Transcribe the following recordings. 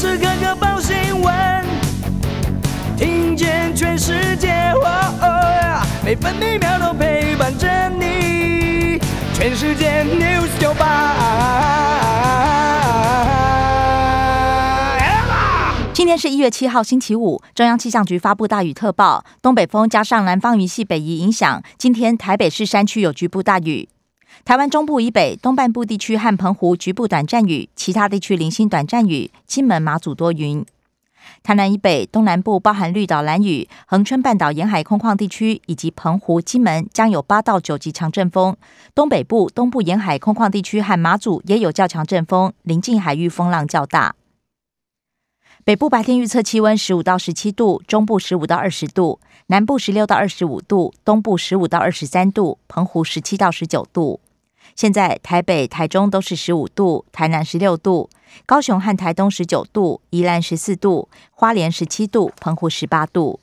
时刻刻报新闻，听见全世界，每分每秒都陪伴着你。全世界 news 九八。今天是一月七号，星期五。中央气象局发布大雨特报，东北风加上南方云系北移影响，今天台北市山区有局部大雨。台湾中部以北、东半部地区和澎湖局部短暂雨，其他地区零星短暂雨。金门、马祖多云。台南以北、东南部包含绿岛、蓝屿、恒春半岛沿海空旷地区以及澎湖、金门将有八到九级强阵风。东北部、东部沿海空旷地区和马祖也有较强阵风，临近海域风浪较大。北部白天预测气温十五到十七度，中部十五到二十度，南部十六到二十五度，东部十五到二十三度，澎湖十七到十九度。现在台北、台中都是十五度，台南十六度，高雄和台东十九度，宜兰十四度，花莲十七度，澎湖十八度。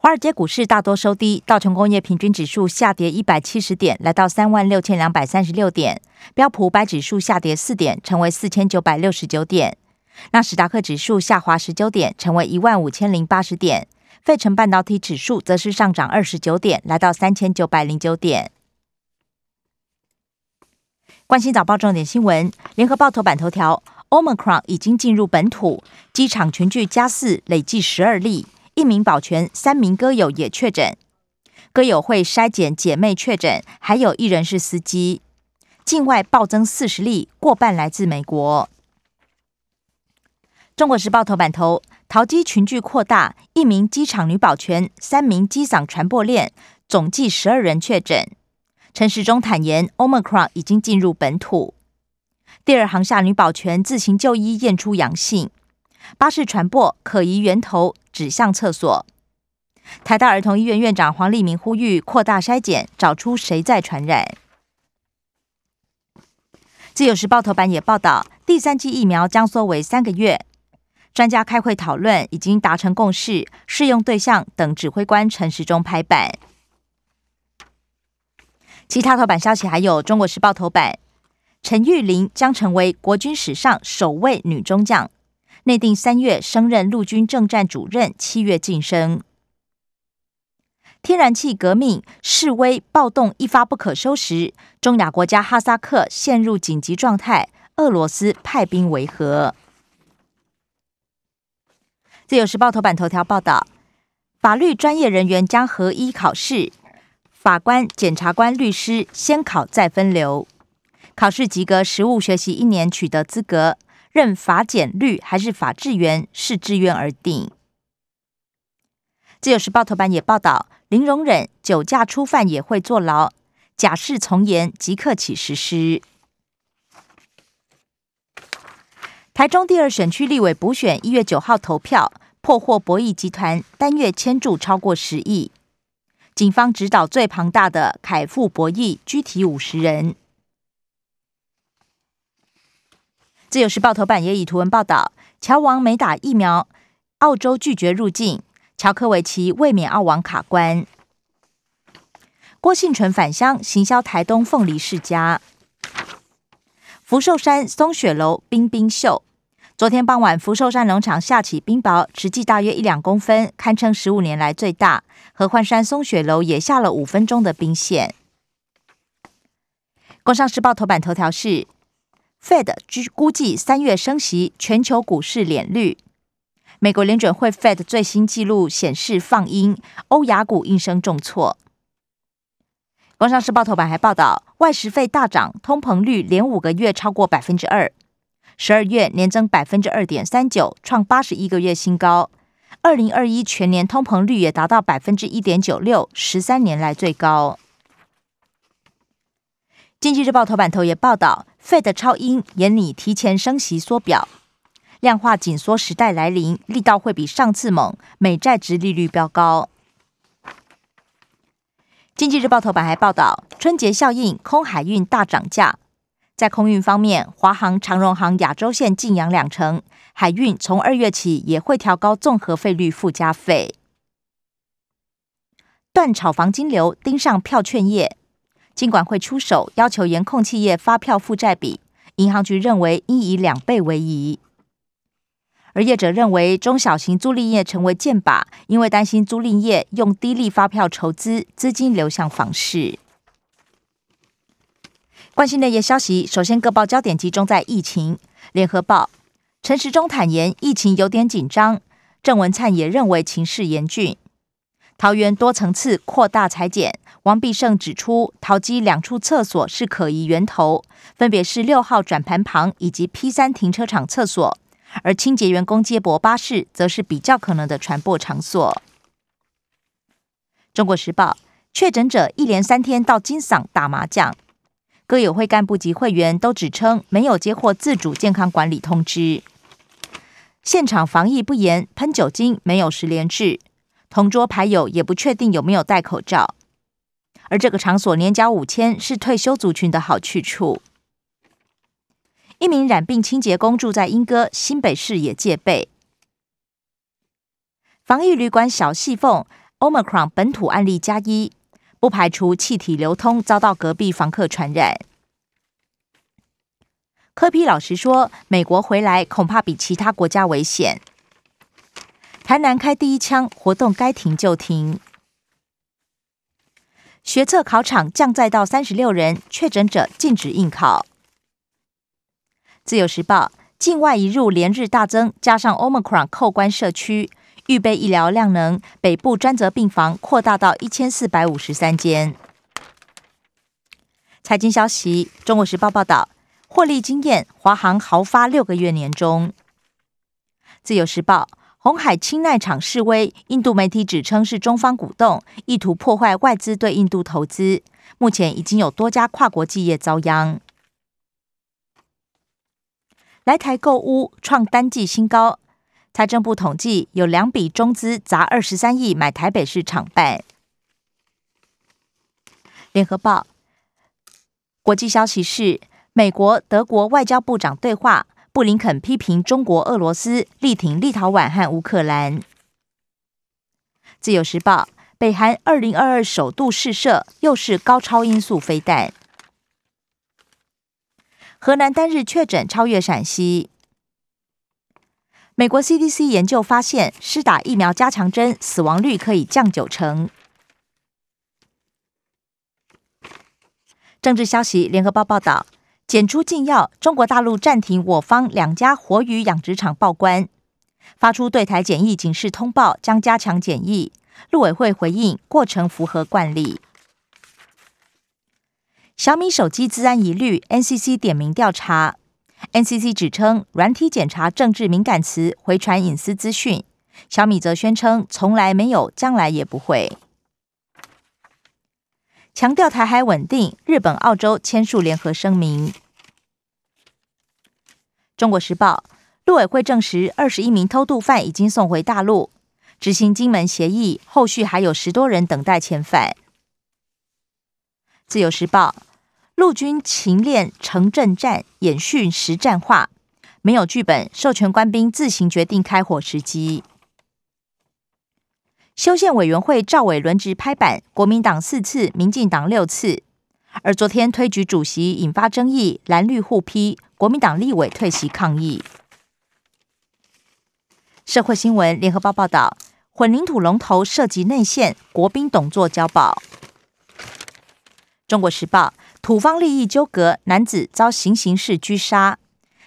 华尔街股市大多收低，道琼工业平均指数下跌一百七十点，来到三万六千两百三十六点；标普五百指数下跌四点，成为四千九百六十九点；纳斯达克指数下滑十九点，成为一万五千零八十点；费城半导体指数则是上涨二十九点，来到三千九百零九点。关心早报重点新闻，联合报头版头条：Omicron 已经进入本土，机场群聚加四，累计十二例，一名保全，三名歌友也确诊。歌友会筛检姐妹确诊，还有一人是司机。境外暴增四十例，过半来自美国。中国时报头版头：淘机群聚扩大，一名机场女保全，三名机长传播链，总计十二人确诊。陈时中坦言，Omicron 已经进入本土。第二航厦女保全自行就医验出阳性，巴士传播可疑源头指向厕所。台大儿童医院院长黄立明呼吁扩大筛检，找出谁在传染。自由时报头版也报道，第三剂疫苗将缩为三个月。专家开会讨论，已经达成共识，适用对象等指挥官陈时中拍板。其他头版消息还有：《中国时报》头版，陈玉玲将成为国军史上首位女中将，内定三月升任陆军政战主任，七月晋升。天然气革命示威暴动一发不可收拾，中亚国家哈萨克陷入紧急状态，俄罗斯派兵维和。自由时报头版头条报道，法律专业人员将合一考试。法官、检察官、律师先考再分流，考试及格，实务学习一年取得资格，任法检律还是法制员视志愿而定。自由时报头版也报道，零容忍酒驾初犯也会坐牢，假释从严即刻起实施。台中第二选区立委补选一月九号投票，破获博弈集团单月签注超过十亿。警方指导最庞大的凯富博弈拘提五十人。自由时报头版也以图文报道：乔王没打疫苗，澳洲拒绝入境；乔科维奇卫冕澳网卡关。郭信纯返乡行销台东凤梨世家。福寿山松雪楼冰冰秀。昨天傍晚，福寿山农场下起冰雹，直径大约一两公分，堪称十五年来最大。合欢山松雪楼也下了五分钟的冰线。工商时报头版头条是：Fed 居估计三月升息，全球股市连绿。美国联准会 Fed 最新纪录显示放鹰，欧亚股应声重挫。工商时报头版还报道，外食费大涨，通膨率连五个月超过百分之二。十二月年增百分之二点三九，创八十一个月新高。二零二一全年通膨率也达到百分之一点九六，十三年来最高。经济日报头版头也报道，Fed 超鹰眼里提前升息缩表，量化紧缩时代来临，力道会比上次猛，美债值利率飙高。经济日报头版还报道，春节效应，空海运大涨价。在空运方面，华航、长荣航亚洲线晋扬两成，海运从二月起也会调高综合费率附加费。断炒房金流盯上票券业，尽管会出手要求严控企业发票负债比，银行局认为应以两倍为宜。而业者认为中小型租赁业成为箭靶，因为担心租赁业用低利发票筹资，资金流向房市。关心内页消息，首先各报焦点集中在疫情。联合报陈时中坦言，疫情有点紧张。郑文灿也认为情势严峻。桃园多层次扩大裁剪，王必胜指出，桃机两处厕所是可疑源头，分别是六号转盘旁以及 P 三停车场厕所，而清洁员工接驳巴士则是比较可能的传播场所。中国时报确诊者一连三天到金嗓打麻将。歌友会干部及会员都指称没有接获自主健康管理通知，现场防疫不严，喷酒精没有十连制，同桌牌友也不确定有没有戴口罩。而这个场所年缴五千，是退休族群的好去处。一名染病清洁工住在莺歌新北市也戒备。防疫旅馆小细缝，Omicron 本土案例加一。不排除气体流通遭到隔壁房客传染。科皮老实说，美国回来恐怕比其他国家危险。台南开第一枪，活动该停就停。学测考场降载到三十六人，确诊者禁止应考。自由时报，境外移入连日大增，加上 Omicron 扣关社区。预备医疗量能，北部专责病房扩大到一千四百五十三间。财经消息，《中国时报》报道，获利经验，华航豪发六个月年终。自由时报，红海氢耐厂示威，印度媒体指称是中方鼓动，意图破坏外资对印度投资。目前已经有多家跨国企业遭殃。来台购屋创单季新高。财政部统计，有两笔中资砸二十三亿买台北市厂办。联合报国际消息是，美国、德国外交部长对话，布林肯批评中国、俄罗斯力挺立陶宛和乌克兰。自由时报北韩二零二二首度试射，又是高超音速飞弹。河南单日确诊超越陕西。美国 CDC 研究发现，施打疫苗加强针死亡率可以降九成。政治消息，联合报报道，检出禁药，中国大陆暂停我方两家活鱼养殖场报关，发出对台检疫警示通报，将加强检疫。陆委会回应，过程符合惯例。小米手机资安疑虑，NCC 点名调查。NCC 指称，软体检查政治敏感词，回传隐私资讯。小米则宣称，从来没有，将来也不会。强调台海稳定，日本、澳洲签署联合声明。中国时报，陆委会证实，二十一名偷渡犯已经送回大陆，执行金门协议，后续还有十多人等待遣返。自由时报。陆军勤练城镇战，演训实战化，没有剧本，授权官兵自行决定开火时机。修宪委员会赵伟轮值拍板，国民党四次，民进党六次。而昨天推举主席引发争议，蓝绿互批，国民党立委退席抗议。社会新闻，联合报报道，混凝土龙头涉及内线，国兵董座交保。中国时报。土方利益纠葛，男子遭行刑式狙杀。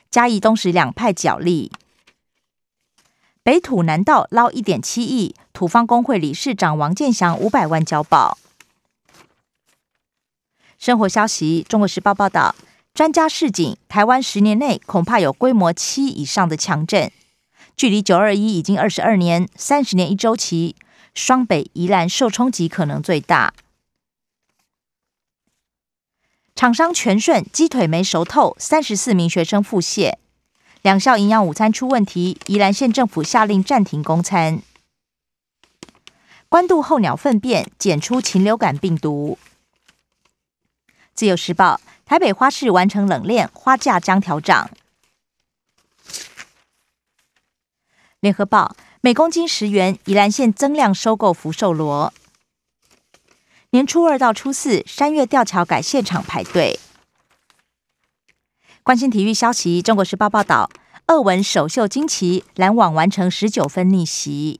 嘉义东石两派角力。北土南道捞一点七亿，土方工会理事长王建祥五百万交保。生活消息：中国时报报道，专家示警，台湾十年内恐怕有规模七以上的强震，距离九二一已经二十二年，三十年一周期，双北、宜兰受冲击可能最大。厂商全顺鸡腿没熟透，三十四名学生腹泻，两校营养午餐出问题，宜兰县政府下令暂停供餐。关渡候鸟粪便检出禽流感病毒。自由时报台北花市完成冷链，花价将调涨。联合报每公斤十元，宜兰县增量收购福寿螺。年初二到初四，山月吊桥改现场排队。关心体育消息，《中国时报》报道，俄文首秀惊奇，篮网完成十九分逆袭。